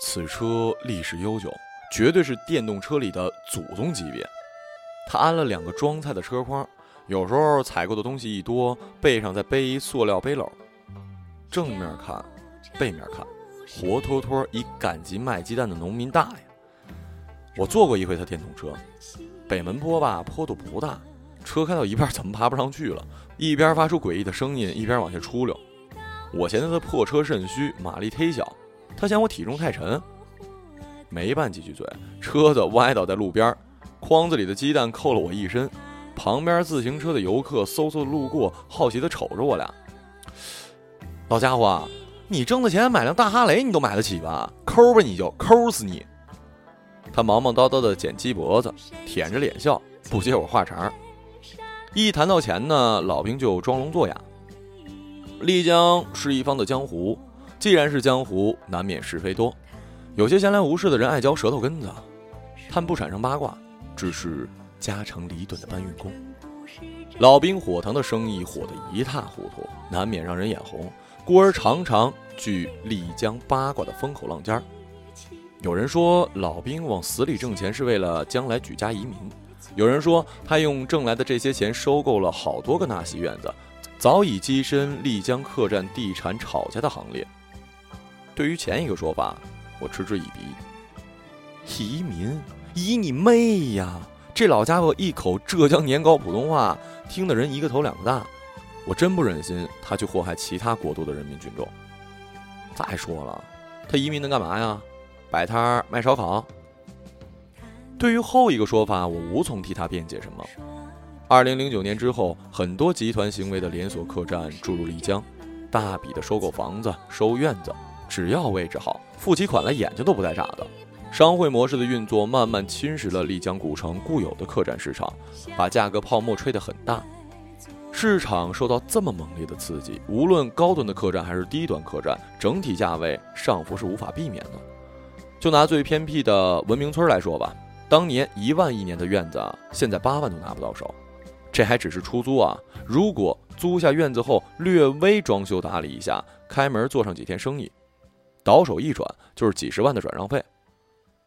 此车历史悠久，绝对是电动车里的祖宗级别。他安了两个装菜的车筐。有时候采购的东西一多，背上再背一塑料背篓，正面看，背面看，活脱脱一赶集卖鸡蛋的农民大爷。我坐过一回他电动车，北门坡吧，坡度不大，车开到一半怎么爬不上去了？一边发出诡异的声音，一边往下出溜。我嫌他的破车肾虚，马力忒小，他嫌我体重太沉，没拌几句嘴，车子歪倒在路边，筐子里的鸡蛋扣了我一身。旁边自行车的游客嗖嗖的路过，好奇的瞅着我俩。老家伙，你挣的钱买辆大哈雷你都买得起吧？抠吧你就抠死你！他忙忙叨叨的剪鸡脖子，舔着脸笑，不接我话茬。一谈到钱呢，老兵就装聋作哑。丽江是一方的江湖，既然是江湖，难免是非多。有些闲来无事的人爱嚼舌头根子，他们不产生八卦，只是。家长里短的搬运工，老兵火塘的生意火得一塌糊涂，难免让人眼红，故而常常聚丽江八卦的风口浪尖儿。有人说老兵往死里挣钱是为了将来举家移民，有人说他用挣来的这些钱收购了好多个纳西院子，早已跻身丽江客栈地产炒家的行列。对于前一个说法，我嗤之以鼻。移民？移你妹呀！这老家伙一口浙江年糕普通话，听的人一个头两个大。我真不忍心他去祸害其他国度的人民群众。再说了，他移民能干嘛呀？摆摊卖烧烤？对于后一个说法，我无从替他辩解什么。二零零九年之后，很多集团行为的连锁客栈注入丽江，大笔的收购房子、收院子，只要位置好，付起款来眼睛都不带眨的。商会模式的运作慢慢侵蚀了丽江古城固有的客栈市场，把价格泡沫吹得很大。市场受到这么猛烈的刺激，无论高端的客栈还是低端客栈，整体价位上浮是无法避免的。就拿最偏僻的文明村来说吧，当年一万一年的院子，现在八万都拿不到手。这还只是出租啊！如果租下院子后略微装修打理一下，开门做上几天生意，倒手一转就是几十万的转让费。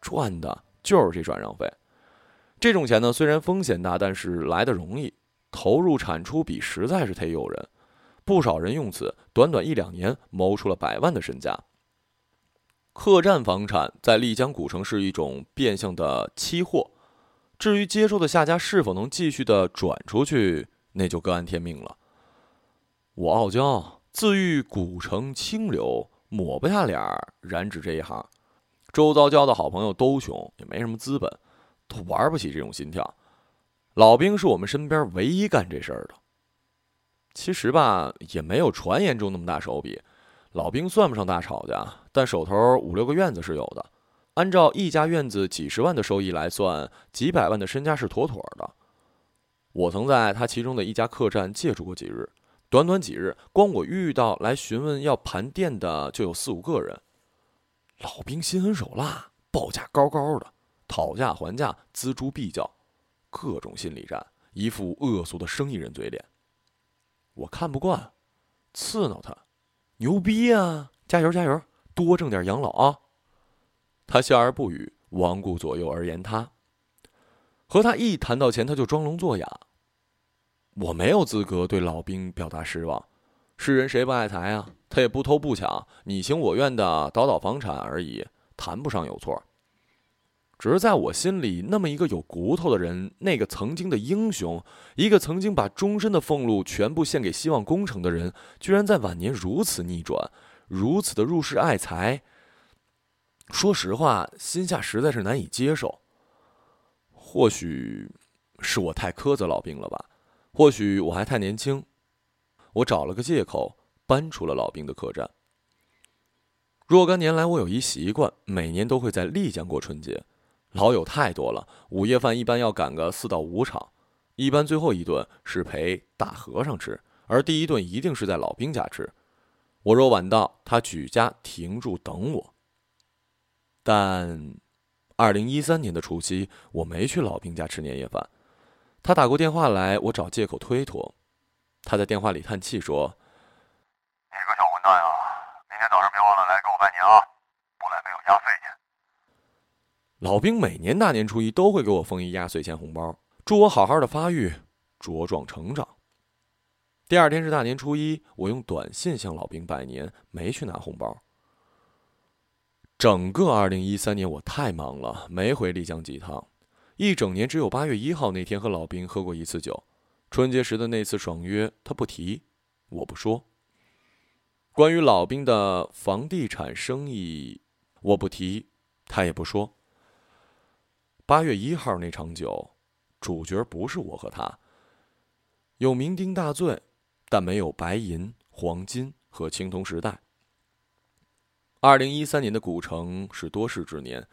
赚的就是这转让费，这种钱呢，虽然风险大，但是来的容易，投入产出比实在是忒诱人。不少人用此短短一两年谋出了百万的身家。客栈房产在丽江古城是一种变相的期货，至于接收的下家是否能继续的转出去，那就各安天命了。我傲娇，自喻古城清流，抹不下脸儿染指这一行。周遭交的好朋友都穷，也没什么资本，都玩不起这种心跳。老兵是我们身边唯一干这事儿的。其实吧，也没有传言中那么大手笔。老兵算不上大炒家，但手头五六个院子是有的。按照一家院子几十万的收益来算，几百万的身家是妥妥的。我曾在他其中的一家客栈借住过几日，短短几日，光我遇到来询问要盘店的就有四五个人。老兵心狠手辣，报价高高的，讨价还价，锱铢必较，各种心理战，一副恶俗的生意人嘴脸。我看不惯，刺挠他。牛逼啊！加油加油，多挣点养老啊！他笑而不语，罔顾左右而言他。和他一谈到钱，他就装聋作哑。我没有资格对老兵表达失望。世人谁不爱财啊？他也不偷不抢，你情我愿的倒倒房产而已，谈不上有错。只是在我心里，那么一个有骨头的人，那个曾经的英雄，一个曾经把终身的俸禄全部献给希望工程的人，居然在晚年如此逆转，如此的入世爱财。说实话，心下实在是难以接受。或许是我太苛责老兵了吧？或许我还太年轻。我找了个借口，搬出了老兵的客栈。若干年来，我有一习惯，每年都会在丽江过春节。老友太多了，午夜饭一般要赶个四到五场，一般最后一顿是陪大和尚吃，而第一顿一定是在老兵家吃。我若晚到，他举家停住等我。但，二零一三年的除夕，我没去老兵家吃年夜饭。他打过电话来，我找借口推脱。他在电话里叹气说：“你个小混蛋啊，明天早上别忘了来给我拜年啊，不来没有压岁钱。”老兵每年大年初一都会给我封一压岁钱红包，祝我好好的发育，茁壮成长。第二天是大年初一，我用短信向老兵拜年，没去拿红包。整个二零一三年我太忙了，没回丽江几趟，一整年只有八月一号那天和老兵喝过一次酒。春节时的那次爽约，他不提，我不说。关于老兵的房地产生意，我不提，他也不说。八月一号那场酒，主角不是我和他。有酩酊大醉，但没有白银、黄金和青铜时代。二零一三年的古城是多事之年，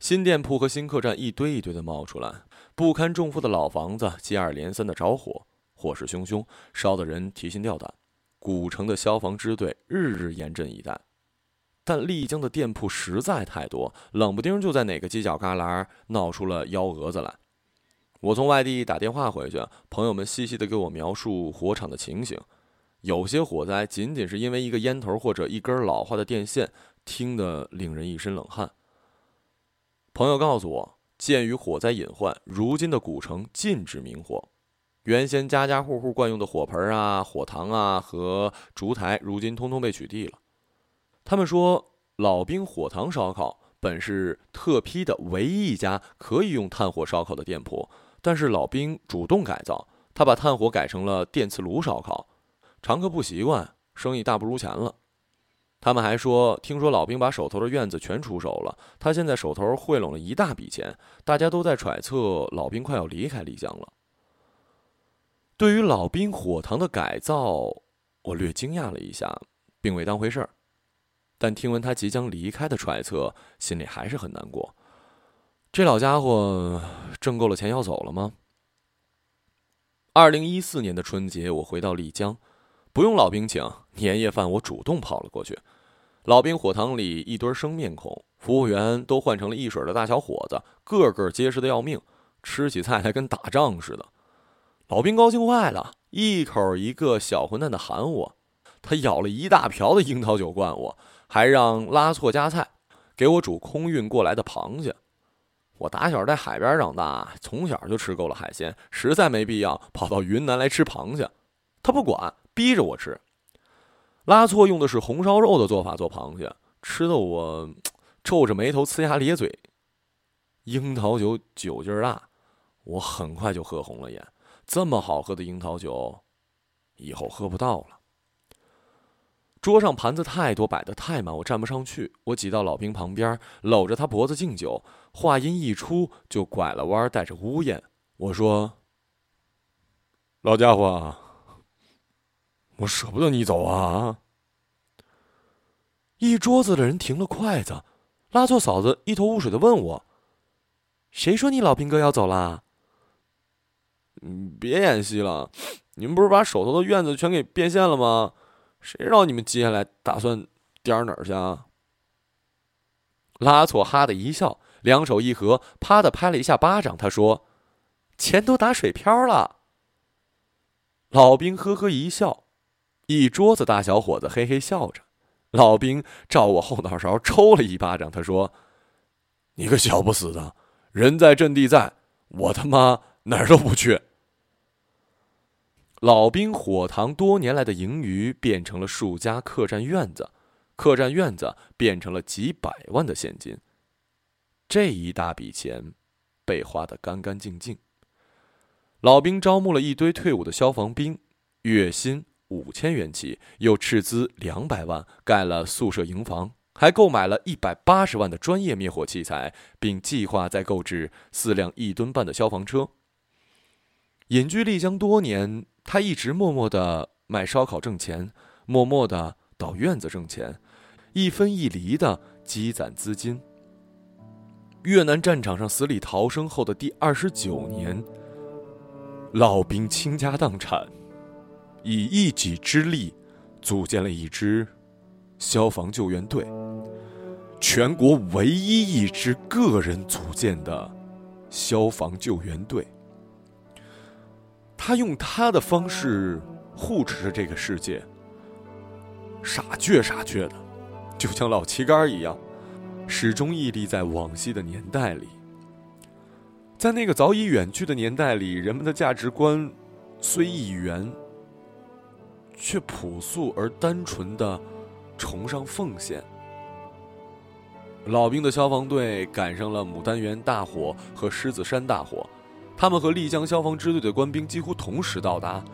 新店铺和新客栈一堆一堆的冒出来，不堪重负的老房子接二连三的着火，火势汹汹，烧得人提心吊胆。古城的消防支队日日严阵以待。但丽江的店铺实在太多，冷不丁就在哪个犄角旮旯闹出了幺蛾子来。我从外地打电话回去，朋友们细细的给我描述火场的情形。有些火灾仅仅是因为一个烟头或者一根老化的电线，听得令人一身冷汗。朋友告诉我，鉴于火灾隐患，如今的古城禁止明火，原先家家户户惯用的火盆啊、火塘啊和烛台，如今通通被取缔了。他们说，老兵火塘烧烤本是特批的唯一一家可以用炭火烧烤的店铺，但是老兵主动改造，他把炭火改成了电磁炉烧烤，常客不习惯，生意大不如前了。他们还说，听说老兵把手头的院子全出手了，他现在手头汇拢了一大笔钱，大家都在揣测老兵快要离开丽江了。对于老兵火塘的改造，我略惊讶了一下，并未当回事儿。但听闻他即将离开的揣测，心里还是很难过。这老家伙挣够了钱要走了吗？二零一四年的春节，我回到丽江，不用老兵请，年夜饭我主动跑了过去。老兵火塘里一堆生面孔，服务员都换成了一水的大小伙子，个个结实的要命，吃起菜来跟打仗似的。老兵高兴坏了，一口一个小混蛋的喊我，他舀了一大瓢的樱桃酒灌我。还让拉错夹菜，给我煮空运过来的螃蟹。我打小在海边长大，从小就吃够了海鲜，实在没必要跑到云南来吃螃蟹。他不管，逼着我吃。拉错用的是红烧肉的做法做螃蟹，吃的我 *tsk* 皱着眉头、呲牙咧嘴。樱桃酒酒劲儿大，我很快就喝红了眼。这么好喝的樱桃酒，以后喝不到了。桌上盘子太多，摆的太满，我站不上去。我挤到老兵旁边，搂着他脖子敬酒。话音一出，就拐了弯，带着呜咽。我说：“老家伙，我舍不得你走啊！”一桌子的人停了筷子，拉错嫂子一头雾水的问我：“谁说你老兵哥要走啦？”嗯，别演戏了，你们不是把手头的院子全给变现了吗？谁知道你们接下来打算颠哪儿去啊？拉错哈的一笑，两手一合，啪的拍了一下巴掌。他说：“钱都打水漂了。”老兵呵呵一笑，一桌子大小伙子嘿嘿笑着。老兵照我后脑勺抽了一巴掌。他说：“你个小不死的，人在阵地在，我他妈哪儿都不去。”老兵火塘多年来的盈余变成了数家客栈院子，客栈院子变成了几百万的现金。这一大笔钱被花得干干净净。老兵招募了一堆退伍的消防兵，月薪五千元起，又斥资两百万盖了宿舍营房，还购买了一百八十万的专业灭火器材，并计划再购置四辆一吨半的消防车。隐居丽江多年。他一直默默的卖烧烤挣钱，默默的倒院子挣钱，一分一厘的积攒资金。越南战场上死里逃生后的第二十九年，老兵倾家荡产，以一己之力组建了一支消防救援队，全国唯一一支个人组建的消防救援队。他用他的方式护持着这个世界，傻倔傻倔的，就像老旗杆一样，始终屹立在往昔的年代里。在那个早已远去的年代里，人们的价值观虽一元，却朴素而单纯的崇尚奉献。老兵的消防队赶上了牡丹园大火和狮子山大火。他们和丽江消防支队的官兵几乎同时到达，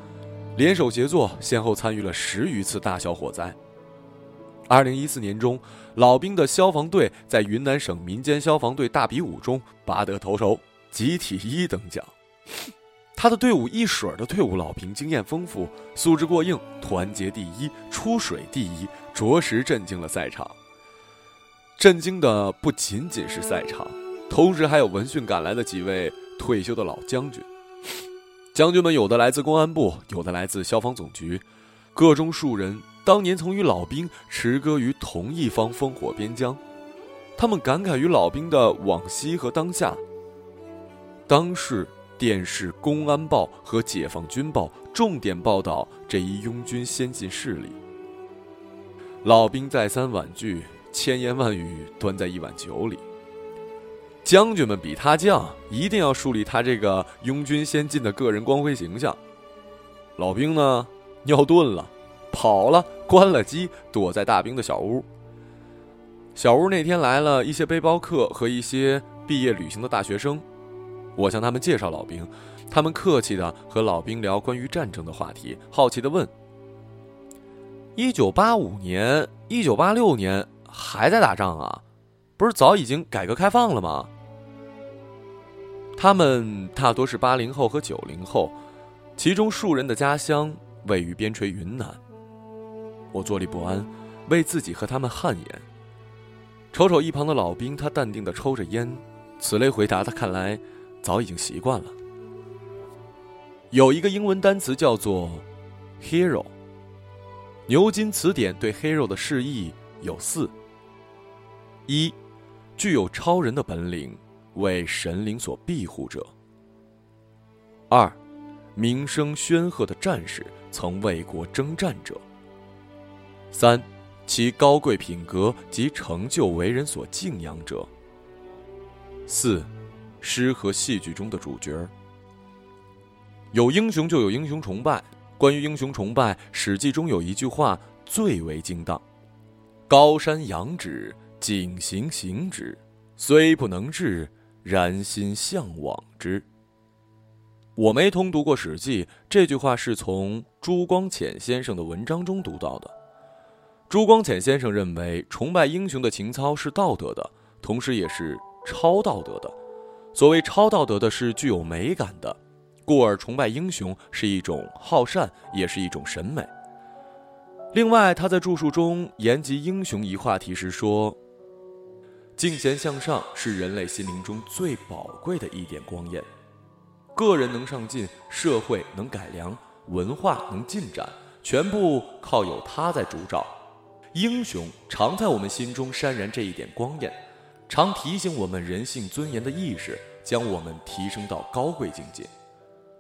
联手协作，先后参与了十余次大小火灾。二零一四年中，老兵的消防队在云南省民间消防队大比武中拔得头筹，集体一等奖。他的队伍一水儿的退伍老兵经验丰富，素质过硬，团结第一，出水第一，着实震惊了赛场。震惊的不仅仅是赛场，同时还有闻讯赶来的几位。退休的老将军，将军们有的来自公安部，有的来自消防总局，个中数人当年曾与老兵持歌于同一方烽火边疆，他们感慨于老兵的往昔和当下。当世电视《公安报》和《解放军报》重点报道这一拥军先进势力。老兵再三婉拒，千言万语端在一碗酒里。将军们比他犟，一定要树立他这个拥军先进的个人光辉形象。老兵呢，尿遁了，跑了，关了机，躲在大兵的小屋。小屋那天来了一些背包客和一些毕业旅行的大学生，我向他们介绍老兵，他们客气的和老兵聊关于战争的话题，好奇的问：一九八五年、一九八六年还在打仗啊？不是早已经改革开放了吗？他们大多是八零后和九零后，其中数人的家乡位于边陲云南。我坐立不安，为自己和他们汗颜。瞅瞅一旁的老兵，他淡定的抽着烟，此类回答他看来早已经习惯了。有一个英文单词叫做 “hero”。牛津词典对 “hero” 的释义有四：一、具有超人的本领。为神灵所庇护者。二，名声煊赫的战士，曾为国征战者。三，其高贵品格及成就为人所敬仰者。四，诗和戏剧中的主角。有英雄就有英雄崇拜。关于英雄崇拜，《史记》中有一句话最为精当。高山仰止，景行行止，虽不能至，然心向往之。我没通读过《史记》，这句话是从朱光潜先生的文章中读到的。朱光潜先生认为，崇拜英雄的情操是道德的，同时也是超道德的。所谓超道德的，是具有美感的，故而崇拜英雄是一种好善，也是一种审美。另外，他在著述中言及英雄一话题时说：“敬贤向上是人类心灵中最宝贵的一点光焰。个人能上进，社会能改良，文化能进展，全部靠有他在主照。英雄常在我们心中潸然这一点光焰。”常提醒我们人性尊严的意识，将我们提升到高贵境界。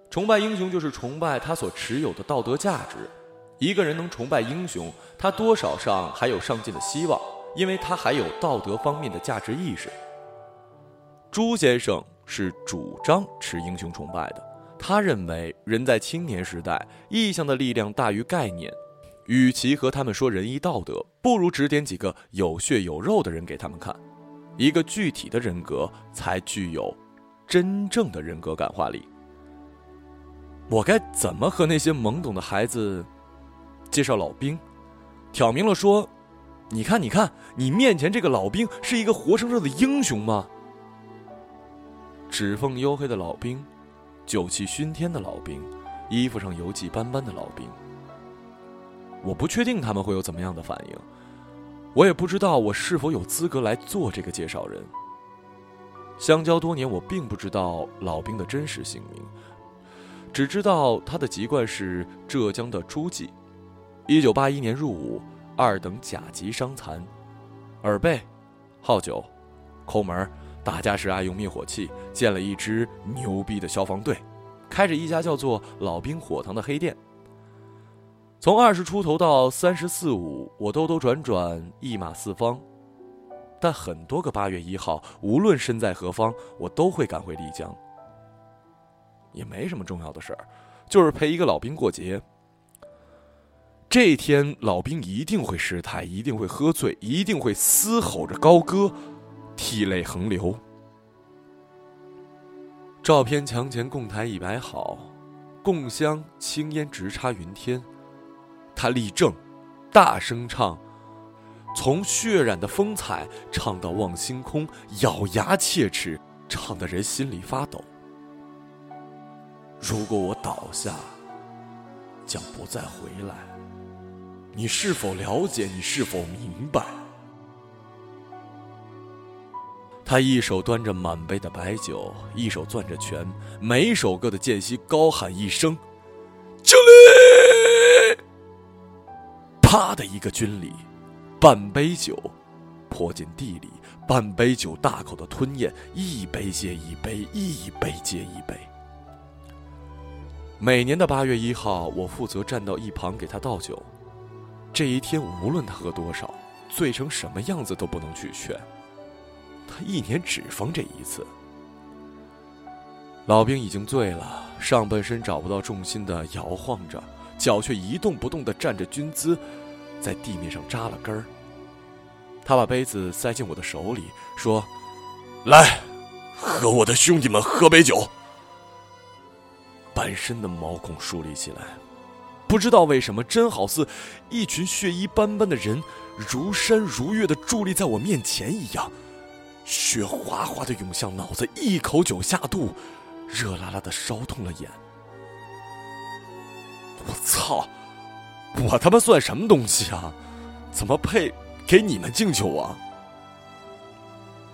崇拜英雄就是崇拜他所持有的道德价值。一个人能崇拜英雄，他多少上还有上进的希望，因为他还有道德方面的价值意识。朱先生是主张持英雄崇拜的，他认为人在青年时代，意向的力量大于概念，与其和他们说仁义道德，不如指点几个有血有肉的人给他们看。一个具体的人格才具有真正的人格感化力。我该怎么和那些懵懂的孩子介绍老兵？挑明了说：“你看，你看，你面前这个老兵是一个活生生的英雄吗？指缝黝黑的老兵，酒气熏天的老兵，衣服上油迹斑斑的老兵。我不确定他们会有怎么样的反应。”我也不知道我是否有资格来做这个介绍人。相交多年，我并不知道老兵的真实姓名，只知道他的籍贯是浙江的诸暨。一九八一年入伍，二等甲级伤残，耳背，好酒，抠门，打架时爱用灭火器，建了一支牛逼的消防队，开着一家叫做“老兵火塘”的黑店。从二十出头到三十四五，我兜兜转转，一马四方。但很多个八月一号，无论身在何方，我都会赶回丽江。也没什么重要的事儿，就是陪一个老兵过节。这一天，老兵一定会失态，一定会喝醉，一定会嘶吼着高歌，涕泪横流。照片墙前供台已摆好，供香青烟直插云天。他立正，大声唱，从血染的风采唱到望星空，咬牙切齿，唱的人心里发抖。如果我倒下，将不再回来，你是否了解？你是否明白？他一手端着满杯的白酒，一手攥着拳，每首歌的间隙高喊一声：“敬礼！”啪的一个军礼，半杯酒泼进地里，半杯酒大口的吞咽，一杯接一杯，一杯接一杯。每年的八月一号，我负责站到一旁给他倒酒。这一天，无论他喝多少，醉成什么样子都不能去劝。他一年只疯这一次。老兵已经醉了，上半身找不到重心的摇晃着。脚却一动不动地站着军姿，在地面上扎了根儿。他把杯子塞进我的手里，说：“来，和我的兄弟们喝杯酒。”半身的毛孔竖立起来，不知道为什么，真好似一群血衣斑斑的人，如山如月的伫立在我面前一样。血哗哗的涌向脑子，一口酒下肚，热辣辣的烧痛了眼。我操！我他妈算什么东西啊？怎么配给你们敬酒啊？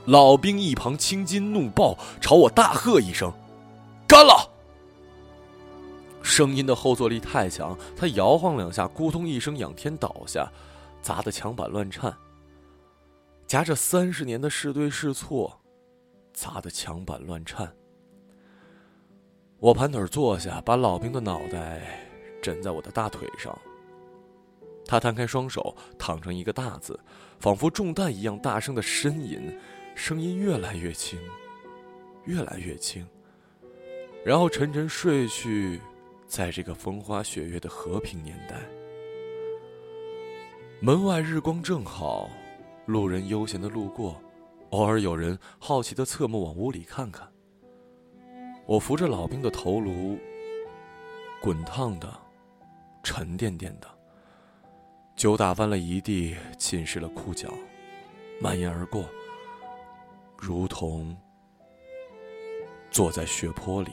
老兵一旁青筋怒爆，朝我大喝一声：“干了！”声音的后坐力太强，他摇晃两下，咕咚一声仰天倒下，砸得墙板乱颤。夹着三十年的是对是错，砸得墙板乱颤。我盘腿坐下，把老兵的脑袋。枕在我的大腿上，他摊开双手，躺成一个大字，仿佛中弹一样大声的呻吟，声音越来越轻，越来越轻，然后沉沉睡去，在这个风花雪月的和平年代。门外日光正好，路人悠闲的路过，偶尔有人好奇的侧目往屋里看看。我扶着老兵的头颅，滚烫的，沉甸甸的，酒打翻了一地，浸湿了裤脚，蔓延而过，如同坐在血泊里。